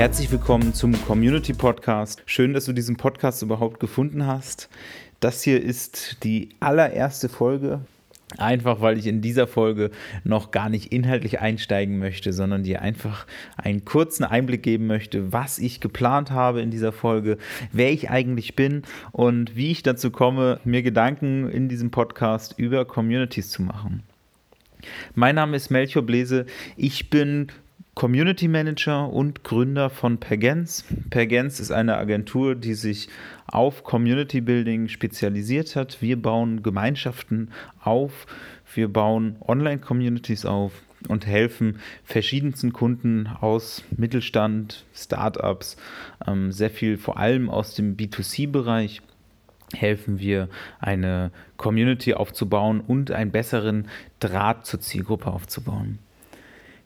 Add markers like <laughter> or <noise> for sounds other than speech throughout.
Herzlich willkommen zum Community Podcast. Schön, dass du diesen Podcast überhaupt gefunden hast. Das hier ist die allererste Folge. Einfach weil ich in dieser Folge noch gar nicht inhaltlich einsteigen möchte, sondern dir einfach einen kurzen Einblick geben möchte, was ich geplant habe in dieser Folge, wer ich eigentlich bin und wie ich dazu komme, mir Gedanken in diesem Podcast über Communities zu machen. Mein Name ist Melchior Blese. Ich bin Community Manager und Gründer von Pergens. Pergens ist eine Agentur, die sich auf Community Building spezialisiert hat. Wir bauen Gemeinschaften auf, wir bauen Online-Communities auf und helfen verschiedensten Kunden aus Mittelstand, Startups, ähm, sehr viel vor allem aus dem B2C-Bereich helfen wir, eine Community aufzubauen und einen besseren Draht zur Zielgruppe aufzubauen.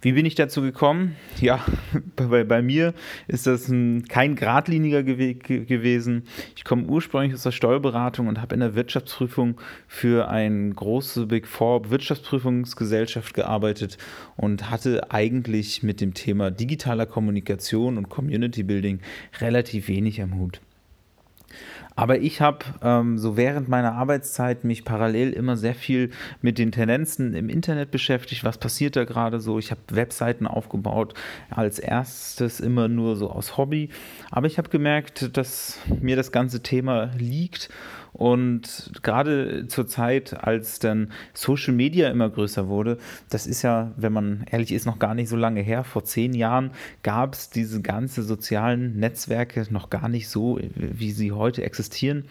Wie bin ich dazu gekommen? Ja, <laughs> bei, bei mir ist das ein, kein geradliniger Weg gewesen. Ich komme ursprünglich aus der Steuerberatung und habe in der Wirtschaftsprüfung für eine große Big Four Wirtschaftsprüfungsgesellschaft gearbeitet und hatte eigentlich mit dem Thema digitaler Kommunikation und Community Building relativ wenig am Hut. Aber ich habe ähm, so während meiner Arbeitszeit mich parallel immer sehr viel mit den Tendenzen im Internet beschäftigt. Was passiert da gerade so? Ich habe Webseiten aufgebaut, als erstes immer nur so aus Hobby. Aber ich habe gemerkt, dass mir das ganze Thema liegt und gerade zur Zeit, als dann Social Media immer größer wurde, das ist ja, wenn man ehrlich ist, noch gar nicht so lange her. Vor zehn Jahren gab es diese ganzen sozialen Netzwerke noch gar nicht so, wie sie heute existieren.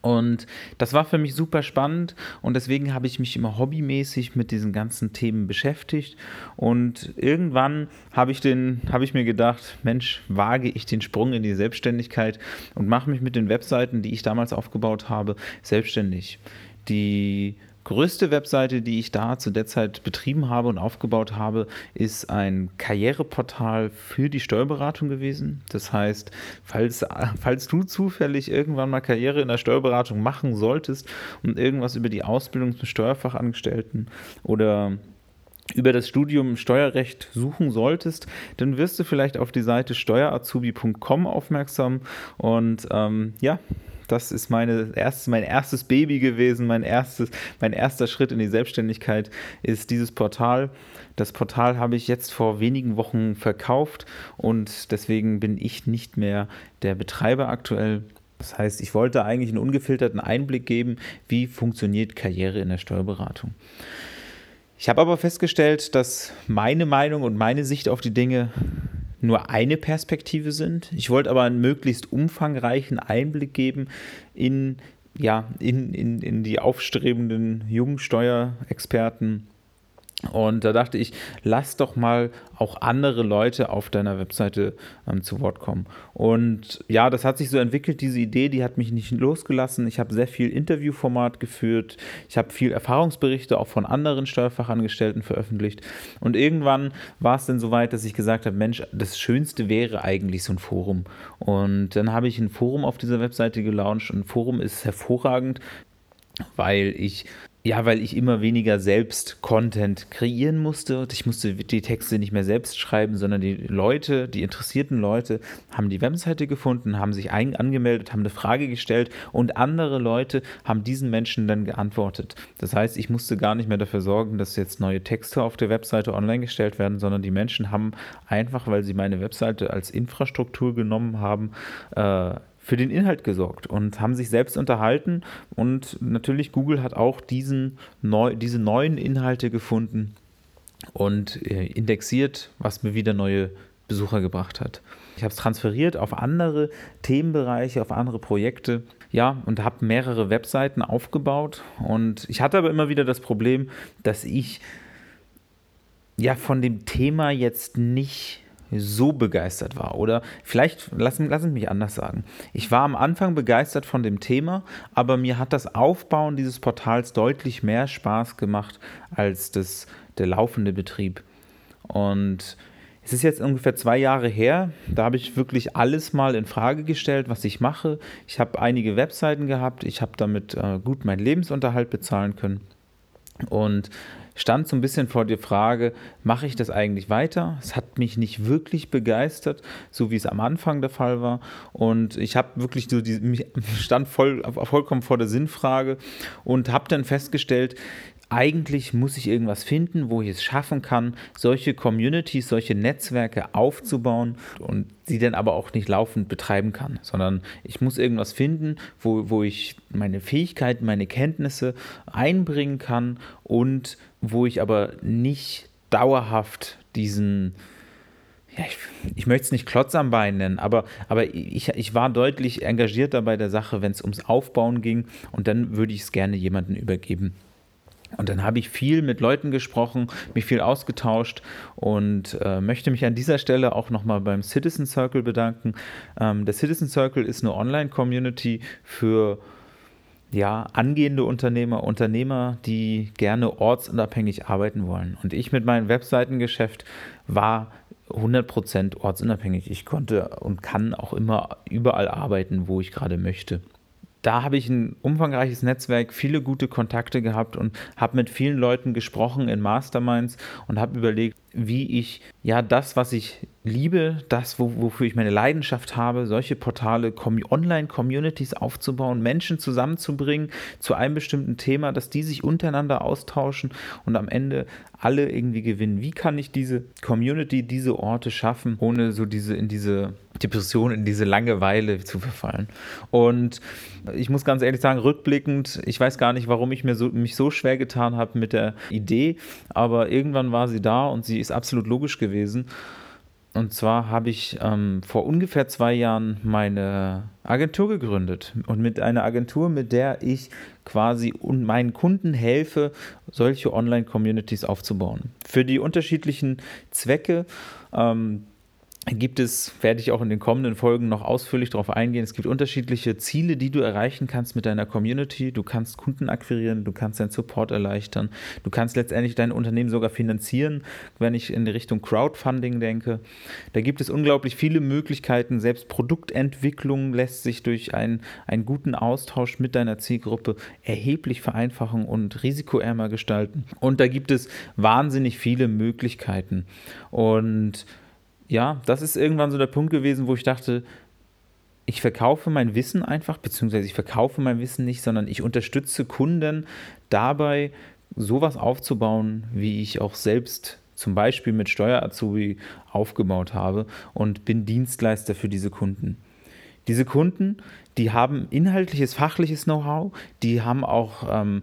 Und das war für mich super spannend und deswegen habe ich mich immer hobbymäßig mit diesen ganzen Themen beschäftigt. Und irgendwann habe ich, den, habe ich mir gedacht, Mensch, wage ich den Sprung in die Selbstständigkeit und mache mich mit den Webseiten, die ich damals aufgebaut habe, selbstständig. Die größte Webseite, die ich da zu der Zeit betrieben habe und aufgebaut habe, ist ein Karriereportal für die Steuerberatung gewesen. Das heißt, falls, falls du zufällig irgendwann mal Karriere in der Steuerberatung machen solltest und irgendwas über die Ausbildung zum Steuerfachangestellten oder über das Studium Steuerrecht suchen solltest, dann wirst du vielleicht auf die Seite steuerazubi.com aufmerksam und ähm, ja, das ist meine erste, mein erstes Baby gewesen, mein, erstes, mein erster Schritt in die Selbstständigkeit ist dieses Portal. Das Portal habe ich jetzt vor wenigen Wochen verkauft und deswegen bin ich nicht mehr der Betreiber aktuell. Das heißt, ich wollte eigentlich einen ungefilterten Einblick geben, wie funktioniert Karriere in der Steuerberatung. Ich habe aber festgestellt, dass meine Meinung und meine Sicht auf die Dinge nur eine Perspektive sind. Ich wollte aber einen möglichst umfangreichen Einblick geben in, ja, in, in, in die aufstrebenden jungen Steuerexperten und da dachte ich, lass doch mal auch andere Leute auf deiner Webseite ähm, zu Wort kommen. Und ja, das hat sich so entwickelt, diese Idee, die hat mich nicht losgelassen. Ich habe sehr viel Interviewformat geführt. Ich habe viel Erfahrungsberichte auch von anderen Steuerfachangestellten veröffentlicht. Und irgendwann war es dann so weit, dass ich gesagt habe, Mensch, das Schönste wäre eigentlich so ein Forum. Und dann habe ich ein Forum auf dieser Webseite gelauncht. Und ein Forum ist hervorragend, weil ich ja, weil ich immer weniger selbst Content kreieren musste. Ich musste die Texte nicht mehr selbst schreiben, sondern die Leute, die interessierten Leute, haben die Webseite gefunden, haben sich angemeldet, haben eine Frage gestellt und andere Leute haben diesen Menschen dann geantwortet. Das heißt, ich musste gar nicht mehr dafür sorgen, dass jetzt neue Texte auf der Webseite online gestellt werden, sondern die Menschen haben einfach, weil sie meine Webseite als Infrastruktur genommen haben, äh, für den Inhalt gesorgt und haben sich selbst unterhalten. Und natürlich Google hat auch diesen neu, diese neuen Inhalte gefunden und äh, indexiert, was mir wieder neue Besucher gebracht hat. Ich habe es transferiert auf andere Themenbereiche, auf andere Projekte. Ja, und habe mehrere Webseiten aufgebaut. Und ich hatte aber immer wieder das Problem, dass ich ja von dem Thema jetzt nicht so begeistert war. Oder vielleicht, lassen, lassen mich anders sagen. Ich war am Anfang begeistert von dem Thema, aber mir hat das Aufbauen dieses Portals deutlich mehr Spaß gemacht als das, der laufende Betrieb. Und es ist jetzt ungefähr zwei Jahre her. Da habe ich wirklich alles mal in Frage gestellt, was ich mache. Ich habe einige Webseiten gehabt. Ich habe damit äh, gut meinen Lebensunterhalt bezahlen können. Und stand so ein bisschen vor der Frage, mache ich das eigentlich weiter? Es hat mich nicht wirklich begeistert, so wie es am Anfang der Fall war. Und ich habe wirklich so die, stand voll, vollkommen vor der Sinnfrage und habe dann festgestellt, eigentlich muss ich irgendwas finden, wo ich es schaffen kann, solche Communities, solche Netzwerke aufzubauen und sie dann aber auch nicht laufend betreiben kann, sondern ich muss irgendwas finden, wo, wo ich meine Fähigkeiten, meine Kenntnisse einbringen kann und wo ich aber nicht dauerhaft diesen, ja, ich, ich, möchte es nicht Klotz am Bein nennen, aber, aber ich, ich war deutlich engagierter bei der Sache, wenn es ums Aufbauen ging und dann würde ich es gerne jemandem übergeben. Und dann habe ich viel mit Leuten gesprochen, mich viel ausgetauscht und äh, möchte mich an dieser Stelle auch nochmal beim Citizen Circle bedanken. Ähm, der Citizen Circle ist eine Online-Community für ja, angehende Unternehmer, Unternehmer, die gerne ortsunabhängig arbeiten wollen. Und ich mit meinem Webseitengeschäft war 100% ortsunabhängig. Ich konnte und kann auch immer überall arbeiten, wo ich gerade möchte da habe ich ein umfangreiches Netzwerk, viele gute Kontakte gehabt und habe mit vielen Leuten gesprochen in Masterminds und habe überlegt, wie ich ja das, was ich liebe, das, wo, wofür ich meine Leidenschaft habe, solche Portale, Online-Communities aufzubauen, Menschen zusammenzubringen zu einem bestimmten Thema, dass die sich untereinander austauschen und am Ende alle irgendwie gewinnen. Wie kann ich diese Community, diese Orte schaffen, ohne so diese in diese Depression, in diese Langeweile zu verfallen? Und ich muss ganz ehrlich sagen, rückblickend, ich weiß gar nicht, warum ich mir so, mich so schwer getan habe mit der Idee, aber irgendwann war sie da und sie ist absolut logisch gewesen. Und zwar habe ich ähm, vor ungefähr zwei Jahren meine Agentur gegründet. Und mit einer Agentur, mit der ich quasi meinen Kunden helfe, solche Online-Communities aufzubauen. Für die unterschiedlichen Zwecke. Ähm, gibt es, werde ich auch in den kommenden Folgen noch ausführlich darauf eingehen. Es gibt unterschiedliche Ziele, die du erreichen kannst mit deiner Community. Du kannst Kunden akquirieren, du kannst deinen Support erleichtern, du kannst letztendlich dein Unternehmen sogar finanzieren, wenn ich in die Richtung Crowdfunding denke. Da gibt es unglaublich viele Möglichkeiten. Selbst Produktentwicklung lässt sich durch einen, einen guten Austausch mit deiner Zielgruppe erheblich vereinfachen und risikoärmer gestalten. Und da gibt es wahnsinnig viele Möglichkeiten. Und ja, das ist irgendwann so der Punkt gewesen, wo ich dachte, ich verkaufe mein Wissen einfach, beziehungsweise ich verkaufe mein Wissen nicht, sondern ich unterstütze Kunden dabei, sowas aufzubauen, wie ich auch selbst zum Beispiel mit Steuerazubi aufgebaut habe und bin Dienstleister für diese Kunden. Diese Kunden, die haben inhaltliches, fachliches Know-how, die haben auch ähm,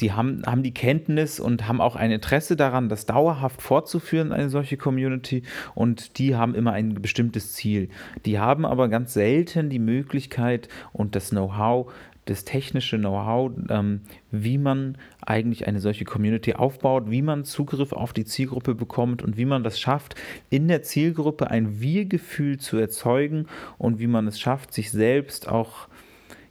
die haben, haben die Kenntnis und haben auch ein Interesse daran, das dauerhaft fortzuführen, eine solche Community. Und die haben immer ein bestimmtes Ziel. Die haben aber ganz selten die Möglichkeit und das Know-how, das technische Know-how, ähm, wie man eigentlich eine solche Community aufbaut, wie man Zugriff auf die Zielgruppe bekommt und wie man das schafft, in der Zielgruppe ein Wir-Gefühl zu erzeugen und wie man es schafft, sich selbst auch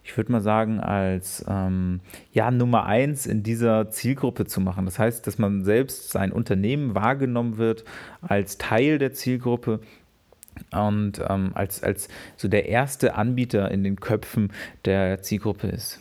ich würde mal sagen, als ähm, ja, Nummer eins in dieser Zielgruppe zu machen. Das heißt, dass man selbst sein Unternehmen wahrgenommen wird als Teil der Zielgruppe und ähm, als, als so der erste Anbieter in den Köpfen der Zielgruppe ist.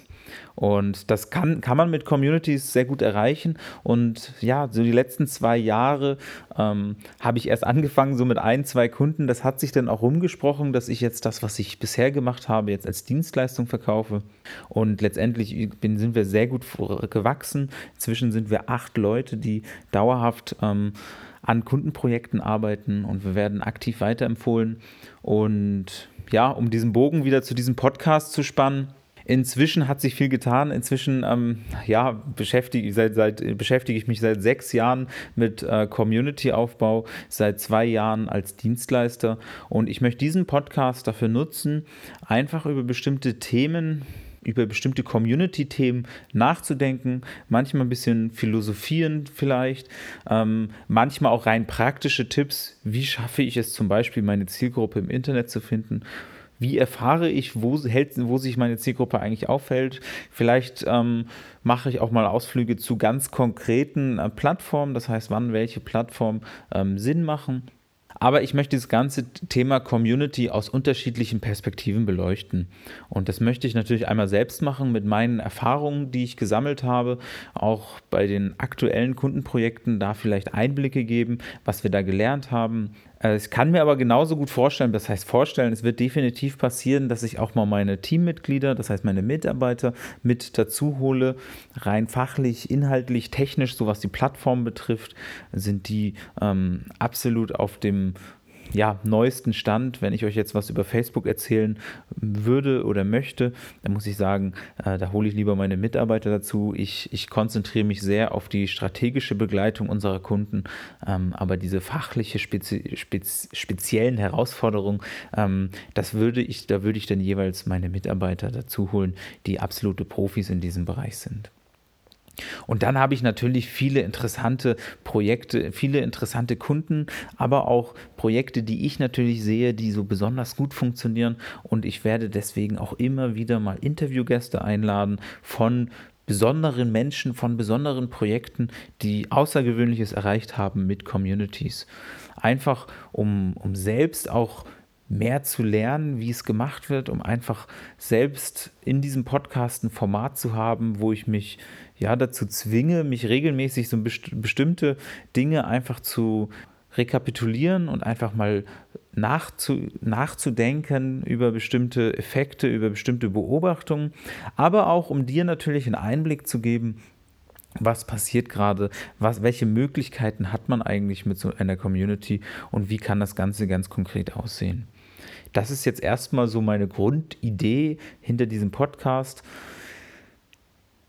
Und das kann, kann man mit Communities sehr gut erreichen. Und ja, so die letzten zwei Jahre ähm, habe ich erst angefangen, so mit ein, zwei Kunden. Das hat sich dann auch rumgesprochen, dass ich jetzt das, was ich bisher gemacht habe, jetzt als Dienstleistung verkaufe. Und letztendlich bin, sind wir sehr gut gewachsen. Inzwischen sind wir acht Leute, die dauerhaft ähm, an Kundenprojekten arbeiten und wir werden aktiv weiterempfohlen. Und ja, um diesen Bogen wieder zu diesem Podcast zu spannen, Inzwischen hat sich viel getan. Inzwischen ähm, ja, beschäftige, seit, seit, beschäftige ich mich seit sechs Jahren mit äh, Community-Aufbau, seit zwei Jahren als Dienstleister. Und ich möchte diesen Podcast dafür nutzen, einfach über bestimmte Themen, über bestimmte Community-Themen nachzudenken, manchmal ein bisschen philosophieren vielleicht, ähm, manchmal auch rein praktische Tipps, wie schaffe ich es zum Beispiel, meine Zielgruppe im Internet zu finden wie erfahre ich, wo, hält, wo sich meine Zielgruppe eigentlich aufhält? Vielleicht ähm, mache ich auch mal Ausflüge zu ganz konkreten äh, Plattformen, das heißt, wann welche Plattformen ähm, Sinn machen. Aber ich möchte das ganze Thema Community aus unterschiedlichen Perspektiven beleuchten. Und das möchte ich natürlich einmal selbst machen mit meinen Erfahrungen, die ich gesammelt habe, auch bei den aktuellen Kundenprojekten da vielleicht Einblicke geben, was wir da gelernt haben, ich kann mir aber genauso gut vorstellen, das heißt vorstellen, es wird definitiv passieren, dass ich auch mal meine Teammitglieder, das heißt meine Mitarbeiter mit dazu hole. Rein fachlich, inhaltlich, technisch, so was die Plattform betrifft, sind die ähm, absolut auf dem ja, neuesten Stand, wenn ich euch jetzt was über Facebook erzählen würde oder möchte, dann muss ich sagen, äh, da hole ich lieber meine Mitarbeiter dazu. Ich, ich konzentriere mich sehr auf die strategische Begleitung unserer Kunden, ähm, aber diese fachliche, spezi spez speziellen Herausforderungen, ähm, das würde ich, da würde ich dann jeweils meine Mitarbeiter dazu holen, die absolute Profis in diesem Bereich sind. Und dann habe ich natürlich viele interessante Projekte, viele interessante Kunden, aber auch Projekte, die ich natürlich sehe, die so besonders gut funktionieren. Und ich werde deswegen auch immer wieder mal Interviewgäste einladen von besonderen Menschen, von besonderen Projekten, die Außergewöhnliches erreicht haben mit Communities. Einfach um, um selbst auch mehr zu lernen, wie es gemacht wird, um einfach selbst in diesem Podcast ein Format zu haben, wo ich mich ja dazu zwinge, mich regelmäßig so best bestimmte Dinge einfach zu rekapitulieren und einfach mal nachzu nachzudenken über bestimmte Effekte, über bestimmte Beobachtungen, aber auch um dir natürlich einen Einblick zu geben, was passiert gerade, was, welche Möglichkeiten hat man eigentlich mit so einer Community und wie kann das Ganze ganz konkret aussehen. Das ist jetzt erstmal so meine Grundidee hinter diesem Podcast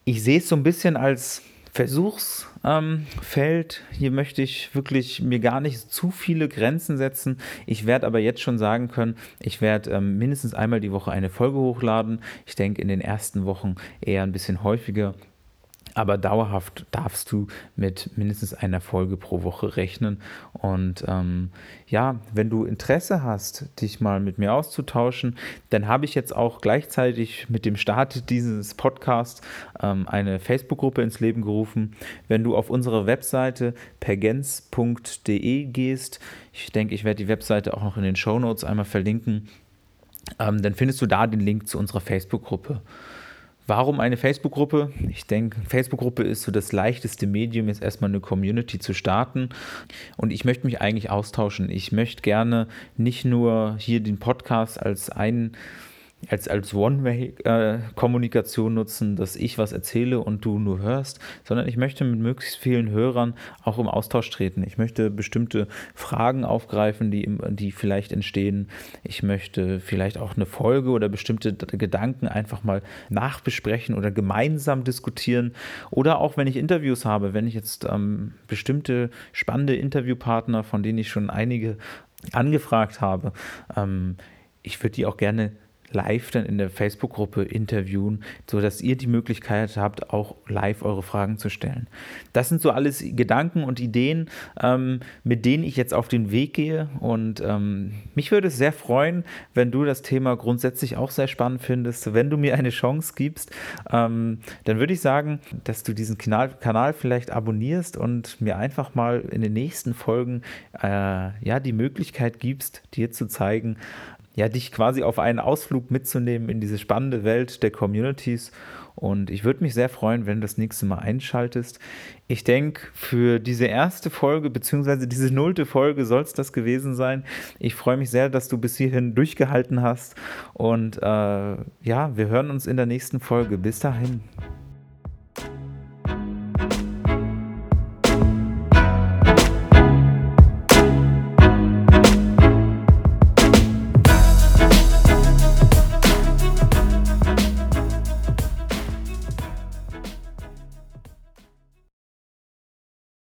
ich sehe es so ein bisschen als Versuchsfeld. Ähm, Hier möchte ich wirklich mir gar nicht zu viele Grenzen setzen. Ich werde aber jetzt schon sagen können, ich werde ähm, mindestens einmal die Woche eine Folge hochladen. Ich denke in den ersten Wochen eher ein bisschen häufiger aber dauerhaft darfst du mit mindestens einer Folge pro Woche rechnen. Und ähm, ja, wenn du Interesse hast, dich mal mit mir auszutauschen, dann habe ich jetzt auch gleichzeitig mit dem Start dieses Podcasts ähm, eine Facebook-Gruppe ins Leben gerufen. Wenn du auf unsere Webseite pergens.de gehst, ich denke, ich werde die Webseite auch noch in den Show Notes einmal verlinken, ähm, dann findest du da den Link zu unserer Facebook-Gruppe. Warum eine Facebook-Gruppe? Ich denke, Facebook-Gruppe ist so das leichteste Medium, jetzt erstmal eine Community zu starten. Und ich möchte mich eigentlich austauschen. Ich möchte gerne nicht nur hier den Podcast als einen als, als One-Way-Kommunikation nutzen, dass ich was erzähle und du nur hörst, sondern ich möchte mit möglichst vielen Hörern auch im Austausch treten. Ich möchte bestimmte Fragen aufgreifen, die, die vielleicht entstehen. Ich möchte vielleicht auch eine Folge oder bestimmte Gedanken einfach mal nachbesprechen oder gemeinsam diskutieren. Oder auch wenn ich Interviews habe, wenn ich jetzt ähm, bestimmte spannende Interviewpartner, von denen ich schon einige angefragt habe, ähm, ich würde die auch gerne live dann in der Facebook-Gruppe interviewen, sodass ihr die Möglichkeit habt, auch live eure Fragen zu stellen. Das sind so alles Gedanken und Ideen, ähm, mit denen ich jetzt auf den Weg gehe. Und ähm, mich würde es sehr freuen, wenn du das Thema grundsätzlich auch sehr spannend findest. Wenn du mir eine Chance gibst, ähm, dann würde ich sagen, dass du diesen Kanal, Kanal vielleicht abonnierst und mir einfach mal in den nächsten Folgen äh, ja, die Möglichkeit gibst, dir zu zeigen, ja, dich quasi auf einen Ausflug mitzunehmen in diese spannende Welt der Communities. Und ich würde mich sehr freuen, wenn du das nächste Mal einschaltest. Ich denke, für diese erste Folge, beziehungsweise diese nullte Folge soll es das gewesen sein. Ich freue mich sehr, dass du bis hierhin durchgehalten hast. Und äh, ja, wir hören uns in der nächsten Folge. Bis dahin.